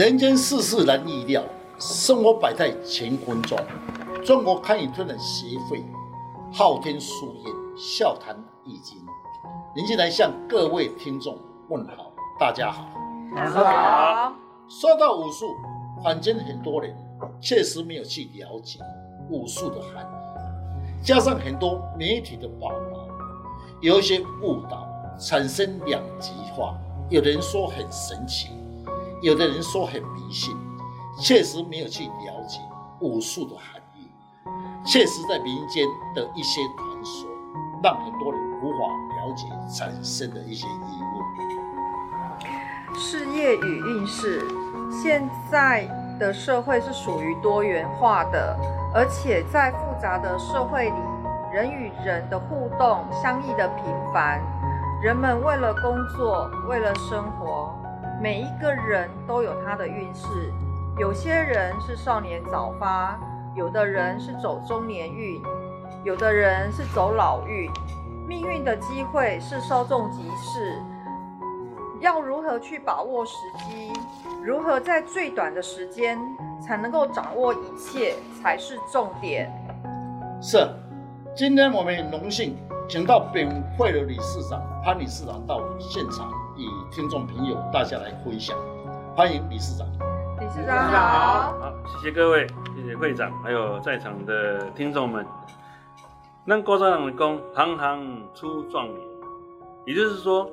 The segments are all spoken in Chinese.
人间世事难预料，生活百态乾坤中。中国堪舆推展协会昊天书院笑谈易经，您进来向各位听众问好，大家好，大家好。说到武术，坊间很多人确实没有去了解武术的含义，加上很多媒体的报道，有一些误导，产生两极化。有人说很神奇。有的人说很迷信，确实没有去了解武术的含义，确实在民间的一些传说，让很多人无法了解，产生的一些疑问。事业与运势，现在的社会是属于多元化的，而且在复杂的社会里，人与人的互动相异的频繁，人们为了工作，为了生活。每一个人都有他的运势，有些人是少年早发，有的人是走中年运，有的人是走老运。命运的机会是稍纵即逝，要如何去把握时机？如何在最短的时间才能够掌握一切，才是重点。是，今天我们很荣幸请到本会的理事长潘理事长到现场。与听众朋友，大家来分享，欢迎理事长。理事长好，好，谢谢各位，谢谢会长，还有在场的听众们。那郭长的功，行行出状元，也就是说，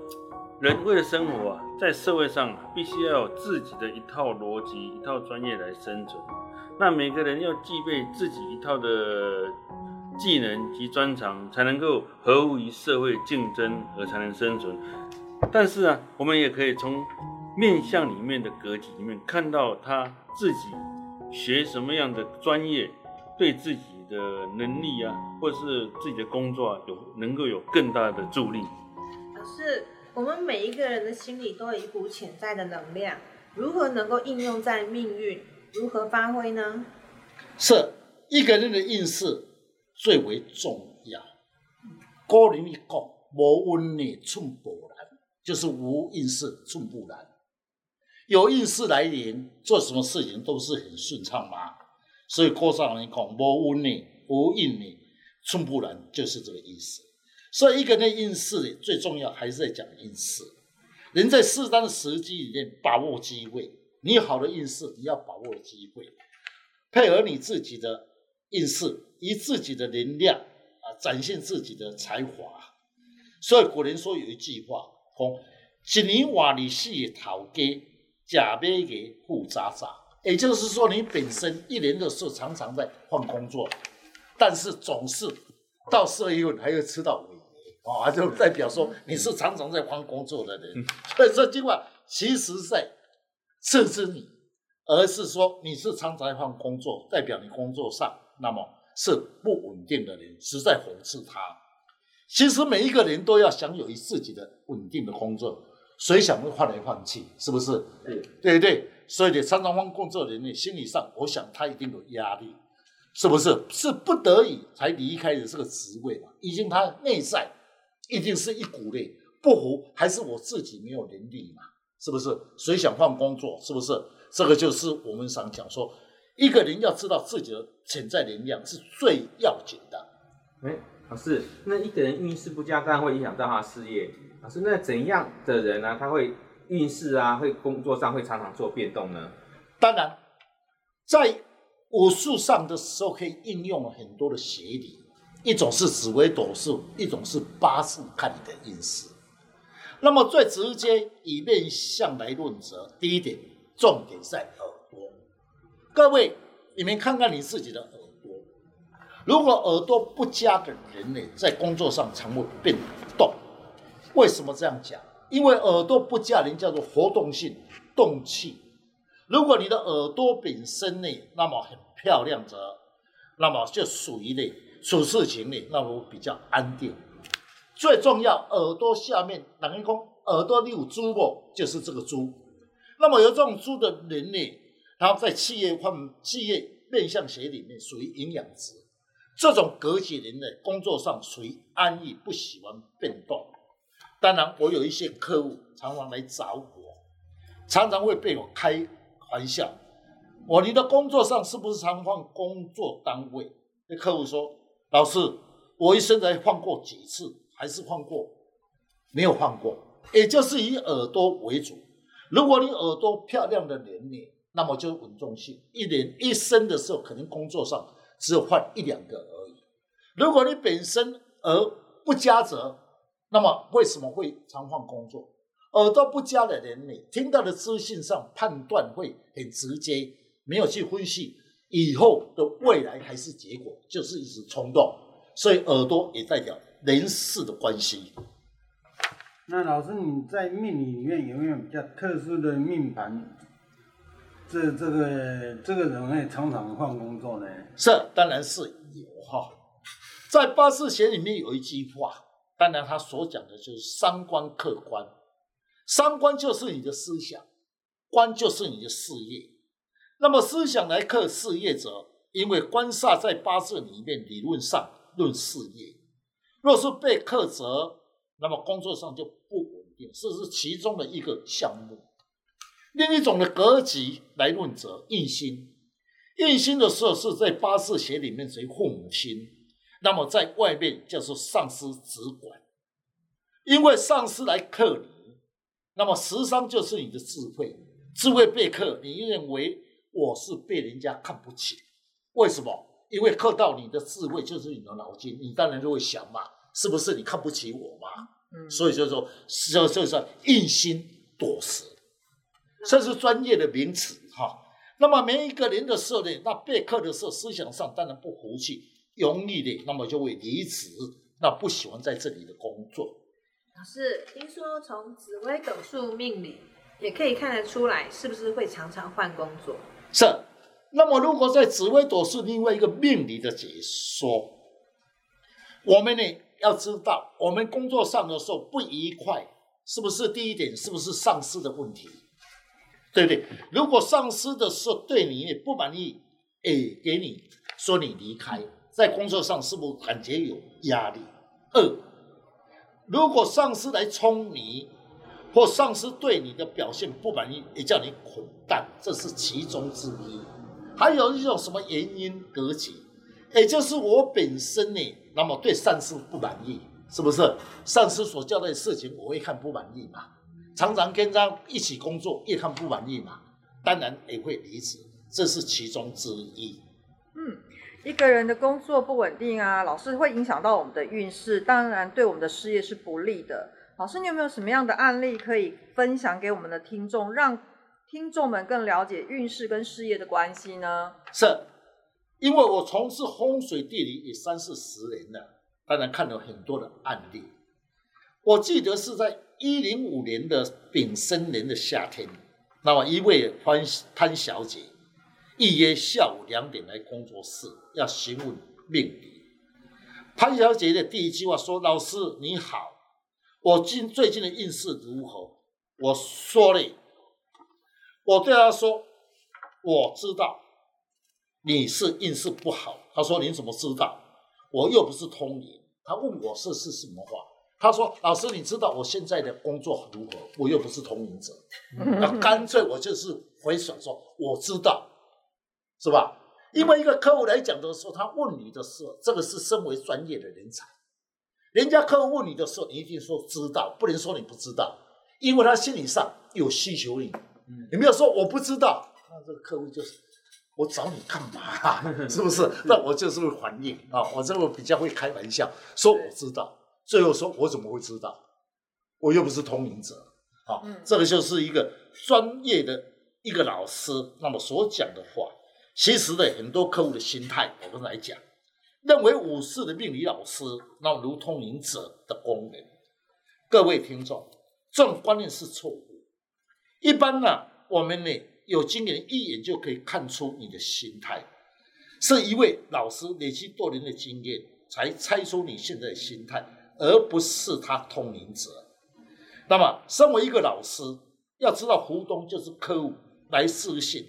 人为了生活啊，在社会上必须要有自己的一套逻辑、一套专业来生存。那每个人要具备自己一套的技能及专长，才能够合乎于社会竞争，而才能生存。但是啊，我们也可以从面相里面的格局里面看到他自己学什么样的专业，对自己的能力啊，或是自己的工作啊，有能够有更大的助力。老师，我们每一个人的心里都有一股潜在的能量，如何能够应用在命运？如何发挥呢？是一个人的运势最为重要。古人讲，无运呢，寸步难。就是无运势寸步难，有运势来临，做什么事情都是很顺畅嘛。所以郭上人讲，无运呢，无运呢，寸步难，就是这个意思。所以一个人的运势最重要还是在讲运势。人在适当的时机里面把握机会，你好的运势你要把握机会，配合你自己的运势，以自己的能量啊展现自己的才华。所以古人说有一句话。一年换二四个头家，假买个富渣渣。也就是说，你本身一年的时候常常在换工作，但是总是到十二月份还要吃到尾牙，啊，就代表说你是常常在换工作的人。所以这句话其实在刺激你，而是说你是常常在换工作，代表你工作上那么是不稳定的人，实在讽刺他。其实每一个人都要享有自己的稳定的工作，谁想会换来换去？是不是？对对对，所以你常常换工作的人，员心理上，我想他一定有压力，是不是？是不得已才离开的这个职位嘛？已经他内在一定是一股力不服，还是我自己没有能力嘛？是不是？谁想换工作？是不是？这个就是我们想讲说，一个人要知道自己的潜在能量是最要紧的。欸老师，那一个人运势不佳，当然会影响到他事业。老师，那怎样的人呢？他会运势啊，会工作上会常常做变动呢？当然，在武术上的时候，可以应用很多的学理。一种是紫微斗数，一种是八字看你的运势。那么最直接以面相来论则，第一点重点在耳朵。各位，你们看看你自己的。如果耳朵不佳的人呢，在工作上常会变动。为什么这样讲？因为耳朵不佳，人叫做活动性动气。如果你的耳朵本身呢，那么很漂亮者，那么就属于呢处事情呢，那么比较安定。最重要，耳朵下面，哪一公耳朵里有珠不？就是这个珠。那么有这种珠的人呢，然后在企业方企业面向学里面属于营养值。这种隔几年呢，工作上属于安逸，不喜欢变动。当然，我有一些客户常常来找我，常常会被我开玩笑。我你的工作上是不是常换工作单位？那客户说，老师，我一生才换过几次，还是换过，没有换过，也就是以耳朵为主。如果你耳朵漂亮的年龄，那么就稳重性，一年一生的时候，可能工作上只有换一两个而已。如果你本身耳不佳则，那么为什么会常换工作？耳朵不佳的人，你听到的资讯上判断会很直接，没有去分析以后的未来还是结果，就是一直冲动。所以耳朵也代表人事的关系。那老师，你在命理里面有没有比较特殊的命盘？这这个这个人会常常换工作呢？是，当然是有哈。在八字学里面有一句话，当然他所讲的就是三观克官，三观就是你的思想，官就是你的事业。那么思想来克事业者，因为官煞在八字里面理论上论事业，若是被克则，那么工作上就不稳定，这是其中的一个项目。另一种的格局来论则，印心，印心的时候是在八字学里面属于父母心，那么在外面叫做上司直管，因为上司来克你，那么食伤就是你的智慧，智慧被克，你认为我是被人家看不起，为什么？因为克到你的智慧就是你的脑筋，你当然就会想嘛。是不是你看不起我嘛？嗯，所以就说，就就说印心躲食，这是专业的名词哈。那么每一个人的时候呢，那备课的时候思想上当然不服气，容易的，那么就会离职，那不喜欢在这里的工作。老师，听说从紫微斗数命理也可以看得出来，是不是会常常换工作？是。那么如果在紫微斗数另外一个命理的解说，我们呢？要知道，我们工作上的时候不愉快，是不是第一点？是不是上司的问题？对不对？如果上司的时候对你也不满意，哎，给你说你离开，在工作上是不是感觉有压力？二，如果上司来冲你，或上司对你的表现不满意，也叫你滚蛋，这是其中之一。还有一种什么原因格局？也就是我本身呢？那么对上司不满意，是不是？上司所交代的事情，我会看不满意嘛？常常跟他一起工作，越看不满意嘛，当然也会离职，这是其中之一。嗯，一个人的工作不稳定啊，老是会影响到我们的运势，当然对我们的事业是不利的。老师，你有没有什么样的案例可以分享给我们的听众，让听众们更了解运势跟事业的关系呢？是。因为我从事风水地理也三四十年了，当然看了很多的案例。我记得是在一零五年的丙申年的夏天，那么一位潘潘小姐预约下午两点来工作室要询问命理。潘小姐的第一句话说：“老师你好，我今最近的运势如何？”我说了，我对她说：“我知道。”你是运势不好，他说你怎么知道？我又不是通灵。他问我这是什么话？他说老师，你知道我现在的工作如何？我又不是通灵者，那干脆我就是回手说我知道，是吧？因为一个客户来讲的时候，他问你的时候，这个是身为专业的人才，人家客户问你的时候，你一定说知道，不能说你不知道，因为他心理上有需求你，你没有说我不知道，那这个客户就是。我找你干嘛啊？是不是？那我就是会反应啊！我这个比较会开玩笑，说我知道，最后说我怎么会知道？我又不是通灵者啊！这个就是一个专业的一个老师，那么所讲的话，其实呢，很多客户的心态，我们来讲，认为五四的命理老师，那么如通灵者的功能。各位听众，这种观念是错误。一般呢，我们呢。有经验一眼就可以看出你的心态，是一位老师累积多年的经验才猜出你现在的心态，而不是他通灵者。那么，身为一个老师，要知道湖东就是客户来私信，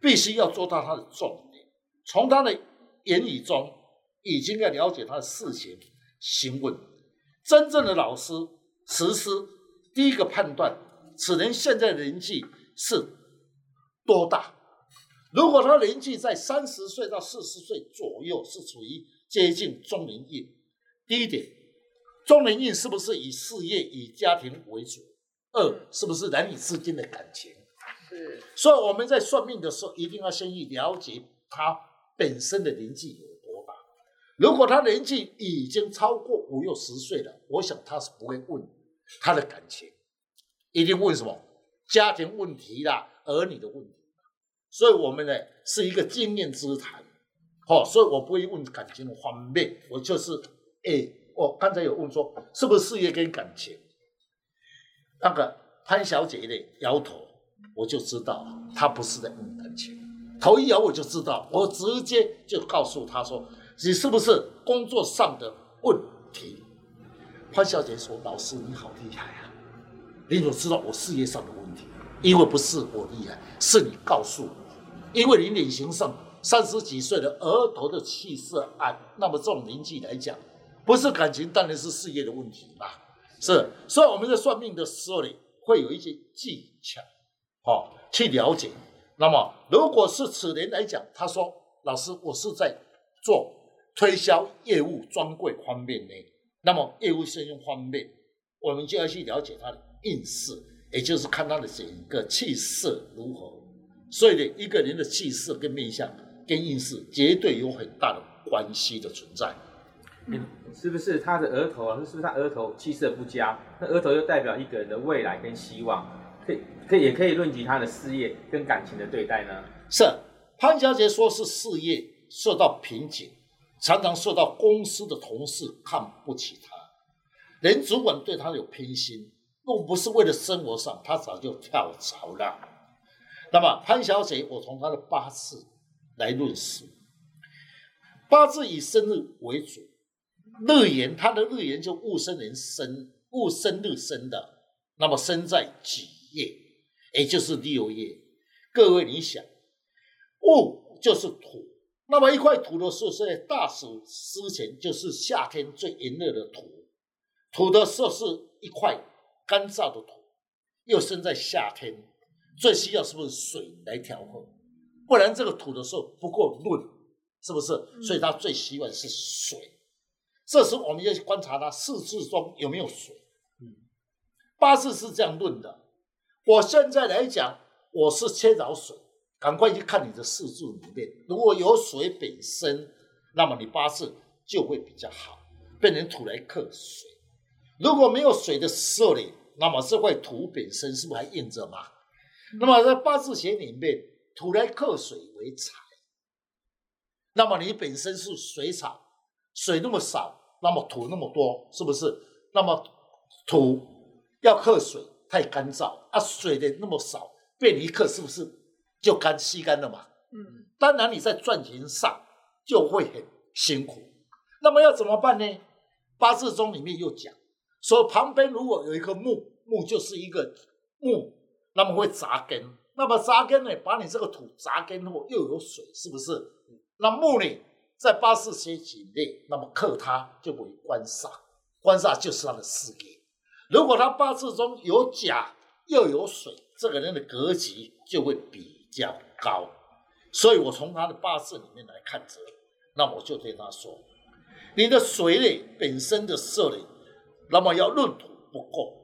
必须要做到他的重点，从他的言语中已经要了解他的事情，询问真正的老师实施第一个判断，此人现在的年纪是。多大？如果他年纪在三十岁到四十岁左右，是处于接近中年运。第一点，中年运是不是以事业、以家庭为主？二，是不是男女之间的感情？是。所以我们在算命的时候，一定要先去了解他本身的年纪有多大。如果他年纪已经超过五六十岁了，我想他是不会问他的感情，一定问什么家庭问题啦、儿女的问题。所以，我们呢是一个经验之谈，好，所以我不会问感情的方面，我就是，哎，我刚才有问说，是不是事业跟感情？那个潘小姐呢摇头，我就知道她不是在问感情，头一摇我就知道，我直接就告诉她说，你是不是工作上的问题？潘小姐说，老师你好厉害啊，你怎么知道我事业上的问题？因为不是我厉害，是你告诉我。因为你脸型上三十几岁的额头的气色暗，那么这种年纪来讲，不是感情，当然是事业的问题吧？是，所以我们在算命的时候呢，会有一些技巧，好去了解。那么，如果是此人来讲，他说：“老师，我是在做推销业务专柜方面呢。”那么，业务信用方面，我们就要去了解他的运势，也就是看他的整个气色如何。所以呢，一个人的气色跟面相跟运势绝对有很大的关系的存在。嗯，是不是他的额头啊？是不是他额头气色不佳？那额头又代表一个人的未来跟希望，可以可以也可以论及他的事业跟感情的对待呢？是潘小姐说是事业受到瓶颈，常常受到公司的同事看不起他，连主管对他有偏心。若不是为了生活上，他早就跳槽了。那么潘小姐，我从她的八字来论述，八字以生日为主，日元它的日元就戊申年生，戊申日生的，那么生在几月？也就是六月。各位你想，戊就是土，那么一块土的时候是在大暑之前，就是夏天最炎热的土，土的时候是一块干燥的土，又生在夏天。最需要是不是水来调和？不然这个土的时候不够润，是不是？所以它最希望是水。这时候我们要去观察它四字中有没有水。嗯，八字是这样论的。我现在来讲，我是缺少水，赶快去看你的四字里面，如果有水本身，那么你八字就会比较好，变成土来克水。如果没有水的时候呢，那么这块土本身是不是还硬着嘛？那么在八字学里面，土来克水为财。那么你本身是水草，水那么少，那么土那么多，是不是？那么土要克水，太干燥啊，水的那么少，被你一克，是不是就干吸干了嘛？嗯。当然你在赚钱上就会很辛苦。那么要怎么办呢？八字中里面又讲说，旁边如果有一个木，木就是一个木。那么会扎根，那么扎根呢？把你这个土扎根后又有水，是不是？那木呢，在八字学里面，那么克他就为官煞，官煞就是他的事业。如果他八字中有甲又有水，这个人的格局就会比较高。所以我从他的八字里面来看着，那我就对他说：你的水呢本身的色呢，那么要论土不够。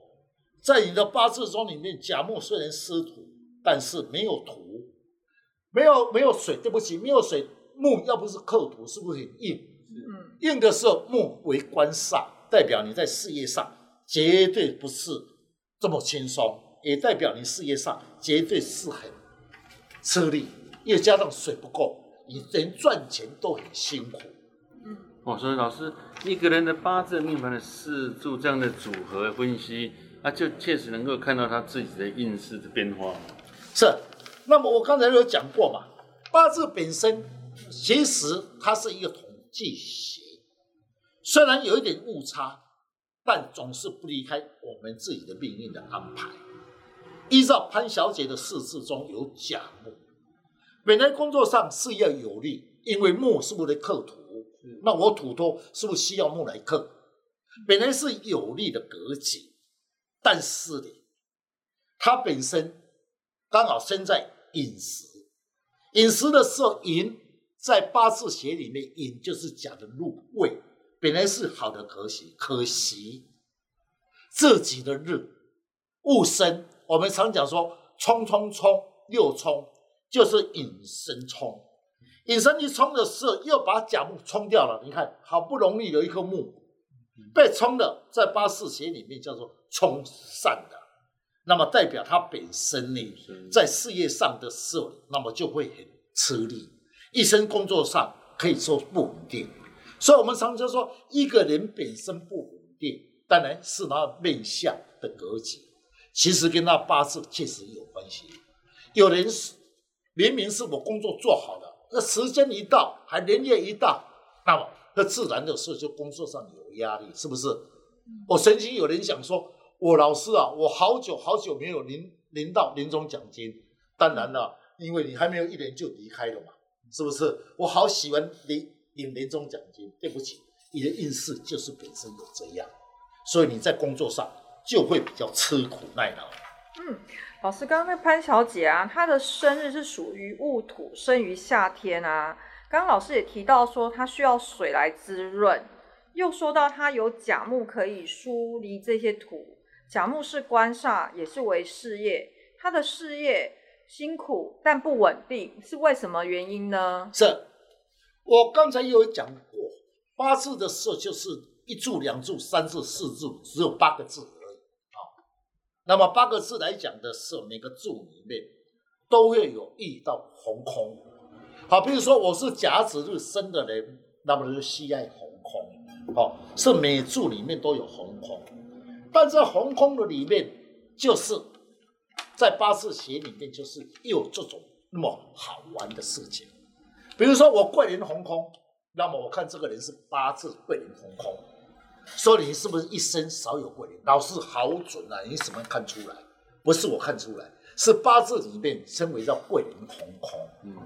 在你的八字中里面，甲木虽然失土，但是没有土，没有没有水。对不起，没有水，木要不是克土，是不是很硬？嗯，硬的时候木为官煞，代表你在事业上绝对不是这么轻松，也代表你事业上绝对是很吃力，又加上水不够，你连赚钱都很辛苦。嗯，哦，所以老师一个人的八字命盘的四柱这样的组合分析。那就确实能够看到他自己的运势的变化。是，那么我刚才有讲过嘛，八字本身其实它是一个统计学，虽然有一点误差，但总是不离开我们自己的命运的安排。依照潘小姐的四字中有甲木，本来工作上是要有利，因为木是不是克土？那我土多是不是需要木来克？本来是有利的格局。但是呢，它本身刚好生在饮食。饮食的时候，寅在八字学里面，寅就是甲的入位，本来是好的格局，可惜自己的日戊申，我们常讲说冲冲冲六冲，就是引申冲。引申一冲的时候，又把甲木冲掉了。你看，好不容易有一颗木被冲了，在八字学里面叫做冲散的。那么代表他本身呢，在事业上的时候，那么就会很吃力，一生工作上可以说不稳定。所以，我们常常说，一个人本身不稳定，当然是他面相的格局，其实跟他八字确实有关系。有人是明明是我工作做好了，那时间一到，还年月一到，那么那自然的事就工作上有压力，是不是？我曾经有人讲说。我老师啊，我好久好久没有领领到年终奖金。当然了，因为你还没有一年就离开了嘛，是不是？我好喜欢领领年终奖金。对不起，你的运势就是本身有这样，所以你在工作上就会比较吃苦耐劳。嗯，老师，刚刚那潘小姐啊，她的生日是属于戊土，生于夏天啊。刚刚老师也提到说，她需要水来滋润，又说到她有甲木可以疏离这些土。甲木是官煞，也是为事业。他的事业辛苦但不稳定，是为什么原因呢？是，我刚才有讲过，八字的时候就是一柱、两柱、三柱、四柱，只有八个字而已啊。那么八个字来讲的时候，每个柱里面都会有一到红空。好，比如说我是甲子日生的人，那么就喜爱红空。好，是每柱里面都有红空。但在红空的里面，就是在八字学里面，就是有这种那么好玩的事情。比如说我贵人红空，那么我看这个人是八字桂林红空，说你是不是一生少有桂林？老师好准啊！你怎么看出来？不是我看出来，是八字里面称为叫桂林红空。嗯，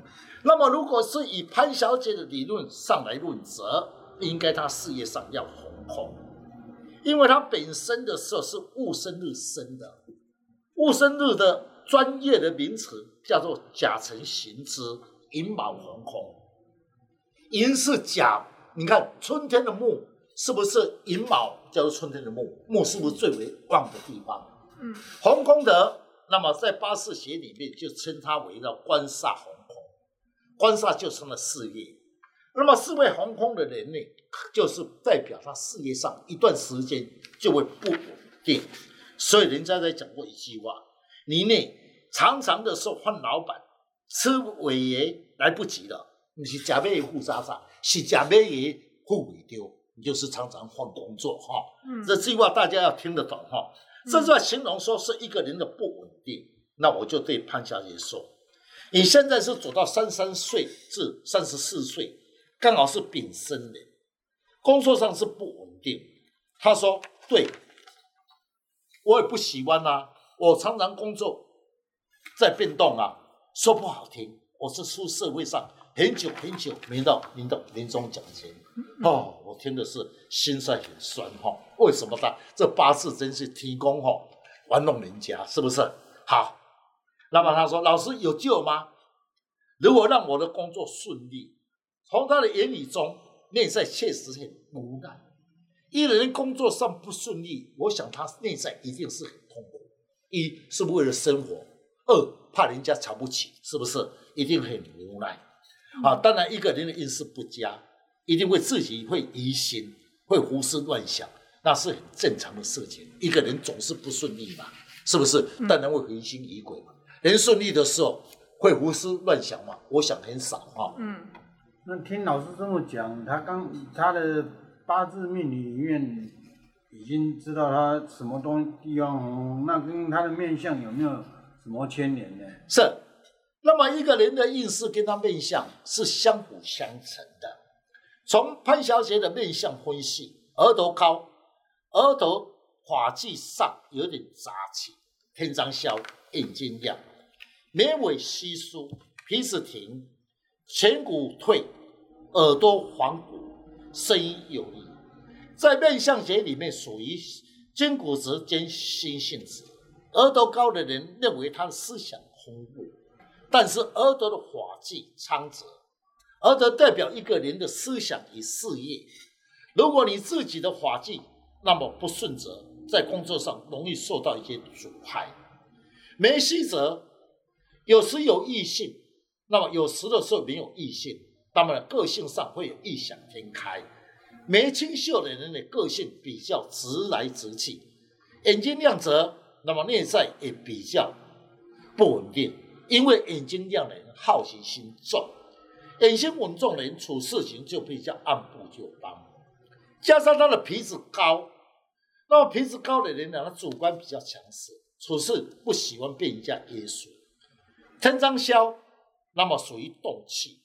那么如果是以潘小姐的理论上来论则，应该她事业上要红空。因为她本身的时候是戊申日生的，戊申日的专业的名词叫做甲辰行之寅卯红空，寅是甲，你看春天的木是不是寅卯叫做春天的木？木是不是最为旺的地方？嗯，红空的，那么在八字学里面就称它为叫官煞红空，官煞就成了事业，那么四位红空的人呢？就是代表他事业上一段时间就会不稳定，所以人家在讲过一句话：你呢常常的时候换老板，吃尾爷来不及了，你是假面护渣渣，是假面爷护尾丢，你就是常常换工作哈。嗯，这句话大家要听得懂哈。这句话形容说是一个人的不稳定，那我就对潘小姐说，你现在是走到三十三岁至三十四岁，刚好是丙申年。工作上是不稳定，他说：“对，我也不喜欢啊。我常常工作在变动啊。说不好听，我是出社会上很久很久没到领到年终奖金哦。我听的是心塞很酸哈。为什么他这八字真是提供哈玩弄人家，是不是？好，那么他说：老师有救吗？如果让我的工作顺利，从他的言语中。”内在确实很无奈，一个人工作上不顺利，我想他内在一定是很痛苦。一是为了生活，二怕人家瞧不起，是不是？一定很无奈。啊，当然一个人的运势不佳，一定会自己会疑心，会胡思乱想，那是很正常的事情。一个人总是不顺利嘛，是不是？当然会疑心疑鬼嘛。人顺利的时候会胡思乱想嘛？我想很少哈。嗯。那听老师这么讲，他刚他的八字命理里面已经知道他什么东西地方红，那跟他的面相有没有什么牵连呢？是，那么一个人的运势跟他面相是相辅相成的。从潘小姐的面相分析，额头高，额头发际上有点杂气，天仓小，眼睛亮，眉尾稀疏，鼻子挺。颧骨退，耳朵黄骨，声音有力，在面相学里面属于筋骨质兼心性质。额头高的人认为他的思想丰富，但是额头的法纪昌泽，而得代表一个人的思想与事业。如果你自己的法纪那么不顺则，在工作上容易受到一些阻碍。眉稀则有时有异性，那么有时的时候没有异性，那么个性上会有异想天开。眉清秀的人的个性比较直来直去，眼睛亮泽，那么内在也比较不稳定，因为眼睛亮的人好奇心重，眼睛稳重的人处事情就比较按部就班。加上他的鼻子高，那么鼻子高的人呢，他主观比较强势，处事不喜欢被人家约束。天章消，那么属于动气，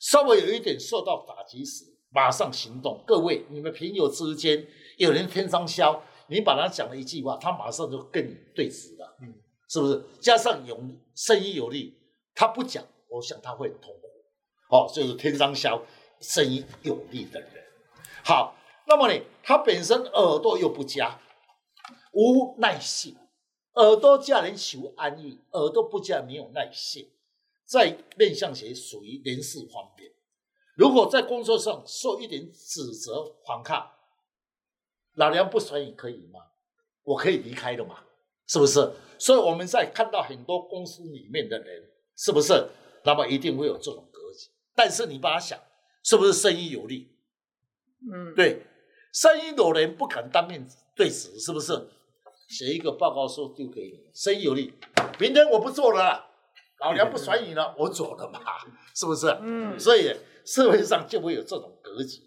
稍微有一点受到打击时，马上行动。各位，你们朋友之间有人天生消，你把他讲了一句话，他马上就跟你对峙了，嗯，是不是？加上有声音有力，他不讲，我想他会很痛苦。哦，就是天生消，声音有力的人，好。那么呢，他本身耳朵又不佳，无耐性，耳朵叫人求安逸，耳朵不佳没有耐性，在面向学属于人事方面。如果在工作上受一点指责、反抗，老娘不甩你可以吗？我可以离开的嘛，是不是？所以我们在看到很多公司里面的人，是不是？那么一定会有这种格局。但是你把它想，是不是生意有利？嗯，对。生意有人不肯当面对质，是不是？写一个报告书丢给你，生意有利，明天我不做了，老娘不甩你了，我走了嘛，是不是？嗯，所以社会上就会有这种格局。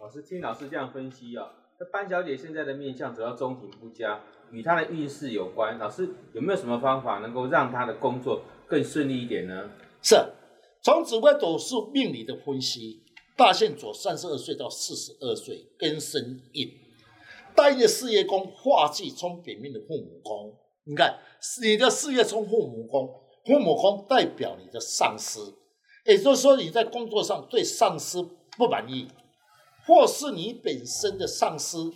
老师听老师这样分析啊、哦，那班小姐现在的面相主要中庭不佳，与她的运势有关。老师有没有什么方法能够让她的工作更顺利一点呢？是，从紫微斗数命理的分析。大限左三十二岁到四十二岁，庚申印，大运的事业宫化忌冲本命的父母宫。你看，你的事业冲父母宫，父母宫代表你的上司，也就是说你在工作上对上司不满意，或是你本身的上司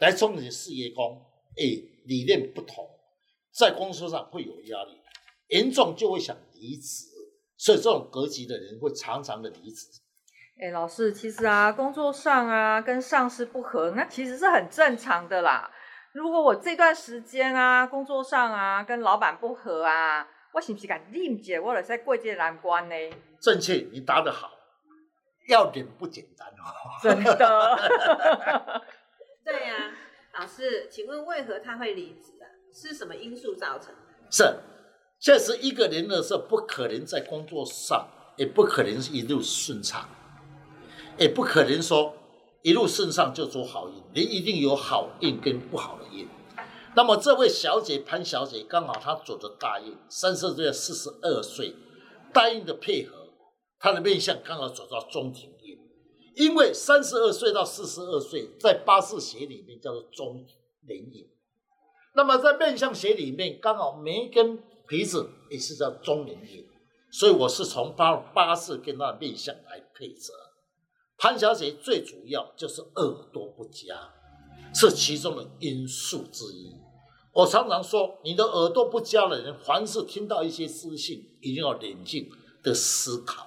来冲你的事业宫，哎，理念不同，在工作上会有压力，严重就会想离职，所以这种格局的人会常常的离职。哎，老师，其实啊，工作上啊，跟上司不合，那其实是很正常的啦。如果我这段时间啊，工作上啊，跟老板不合啊，我是不是该理解我在过这个难关呢？正确，你答得好。要点不简单哦，真的。对呀、啊，老师，请问为何他会离职啊？是什么因素造成？是，确实一个人的时候，不可能在工作上，也不可能是一路顺畅。也不可能说一路顺上就走好运，人一定有好运跟不好的运。那么这位小姐潘小姐刚好她走的大运，三十岁四十二岁，大运的配合，她的面相刚好走到中庭运。因为三十二岁到四十二岁在八字学里面叫做中年运，那么在面相学里面刚好眉跟鼻子也是叫中年运，所以我是从八八字跟她的面相来配合。潘小姐最主要就是耳朵不佳，是其中的因素之一。我常常说，你的耳朵不佳的人，凡是听到一些私信，一定要冷静的思考。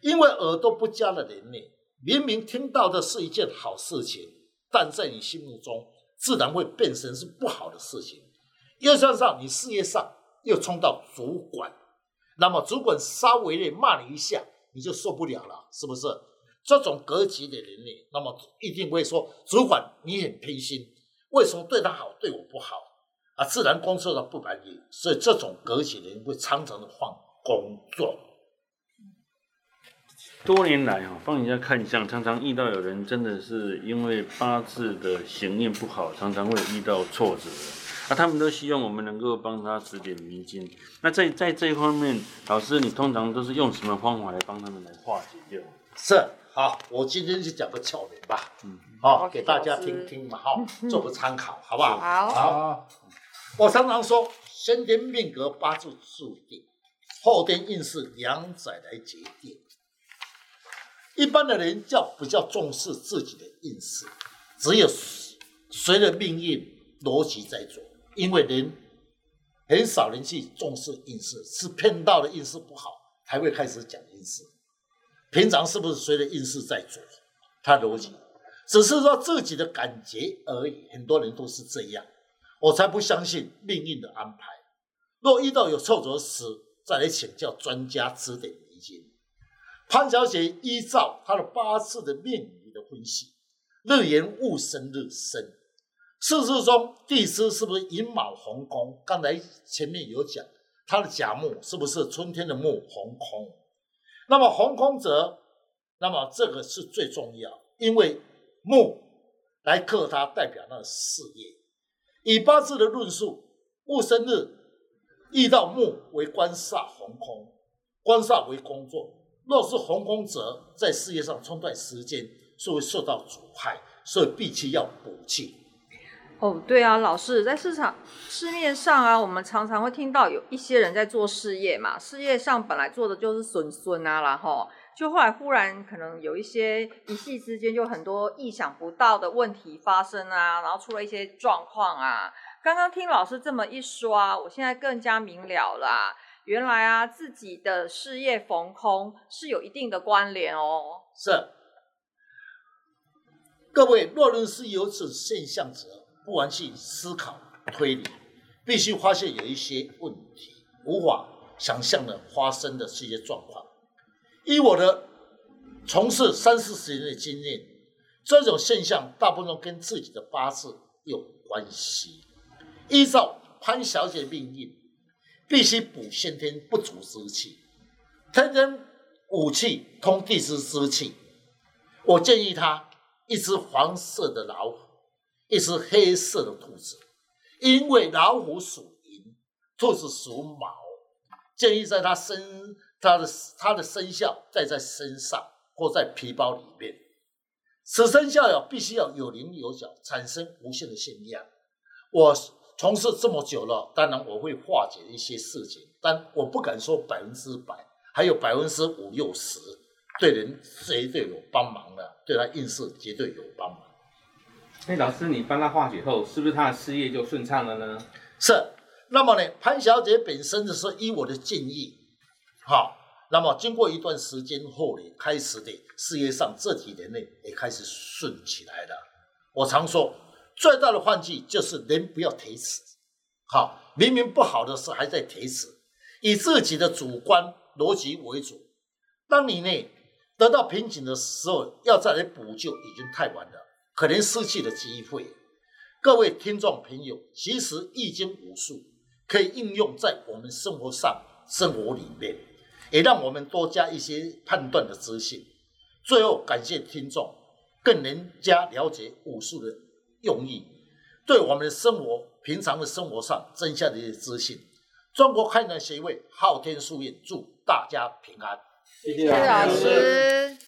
因为耳朵不佳的人呢，明明听到的是一件好事情，但在你心目中，自然会变成是不好的事情。又加上你事业上又冲到主管，那么主管稍微的骂你一下，你就受不了了，是不是？这种格局的人呢，那么一定会说：主管，你很偏心，为什么对他好，对我不好？啊，自然工作上不满意，所以这种格局的人会常常的换工作。多年来啊，帮人家看相，常常遇到有人真的是因为八字的行运不好，常常会遇到挫折。啊，他们都希望我们能够帮他指点迷津。那在在这一方面，老师你通常都是用什么方法来帮他们来化解掉？是。好，我今天就讲个窍门吧，嗯，好，给大家听听嘛，哈，做个参考，好不好？好，好。我常常说，先天命格八字注定，后天运势两者来决定。一般的人较比较重视自己的运势，只有随着命运逻辑在走，因为人很少人去重视运势，是骗到的运势不好才会开始讲运势。平常是不是随着运势在走？他逻辑只是说自己的感觉而已，很多人都是这样，我才不相信命运的安排。若遇到有挫折时，再来请教专家指点迷津。潘小姐依照她的八字的命理的分析，日元戊申日生，四柱中地支是不是寅卯红空？刚才前面有讲，她的甲木是不是春天的木红空？那么红空则，那么这个是最重要，因为木来克它，代表那个事业。以八字的论述，戊申日遇到木为官煞红空，官煞为工作。若是红空则在事业上冲断时间，是会受到阻碍，所以必须要补气。哦，对啊，老师，在市场市面上啊，我们常常会听到有一些人在做事业嘛，事业上本来做的就是损损啊，然后就后来忽然可能有一些一夕之间就很多意想不到的问题发生啊，然后出了一些状况啊。刚刚听老师这么一说啊，我现在更加明了了啊，原来啊自己的事业逢空是有一定的关联哦。是，各位若论是有此现象者。不妨去思考推理，必须发现有一些问题无法想象的发生的这些状况。依我的从事三四十年的经验，这种现象大部分跟自己的八字有关系。依照潘小姐命运，必须补先天不足之气，天生五气通地支之气。我建议她一只黄色的老虎。一只黑色的兔子，因为老虎属寅，兔子属卯，建议在她身，他的它的生肖带在身上或在皮包里面。此生肖要必须要有棱有角，产生无限的现象。我从事这么久了，当然我会化解一些事情，但我不敢说百分之百，还有百分之五六十，对人绝对有帮忙的，对他运势绝对有帮忙。哎，老师，你帮他化解后，是不是他的事业就顺畅了呢？是。那么呢，潘小姐本身就是依我的建议，好，那么经过一段时间后呢，开始的事业上这几年呢，也开始顺起来了。我常说，最大的换季就是人不要铁齿，好，明明不好的事还在铁齿，以自己的主观逻辑为主。当你呢得到瓶颈的时候，要再来补救，已经太晚了。可能失去的机会，各位听众朋友，其实易经武术可以应用在我们生活上、生活里面，也让我们多加一些判断的资讯。最后，感谢听众更能加了解武术的用意，对我们的生活、平常的生活上增加的一些资讯。中国开南协会昊天书院祝大家平安，谢谢老师。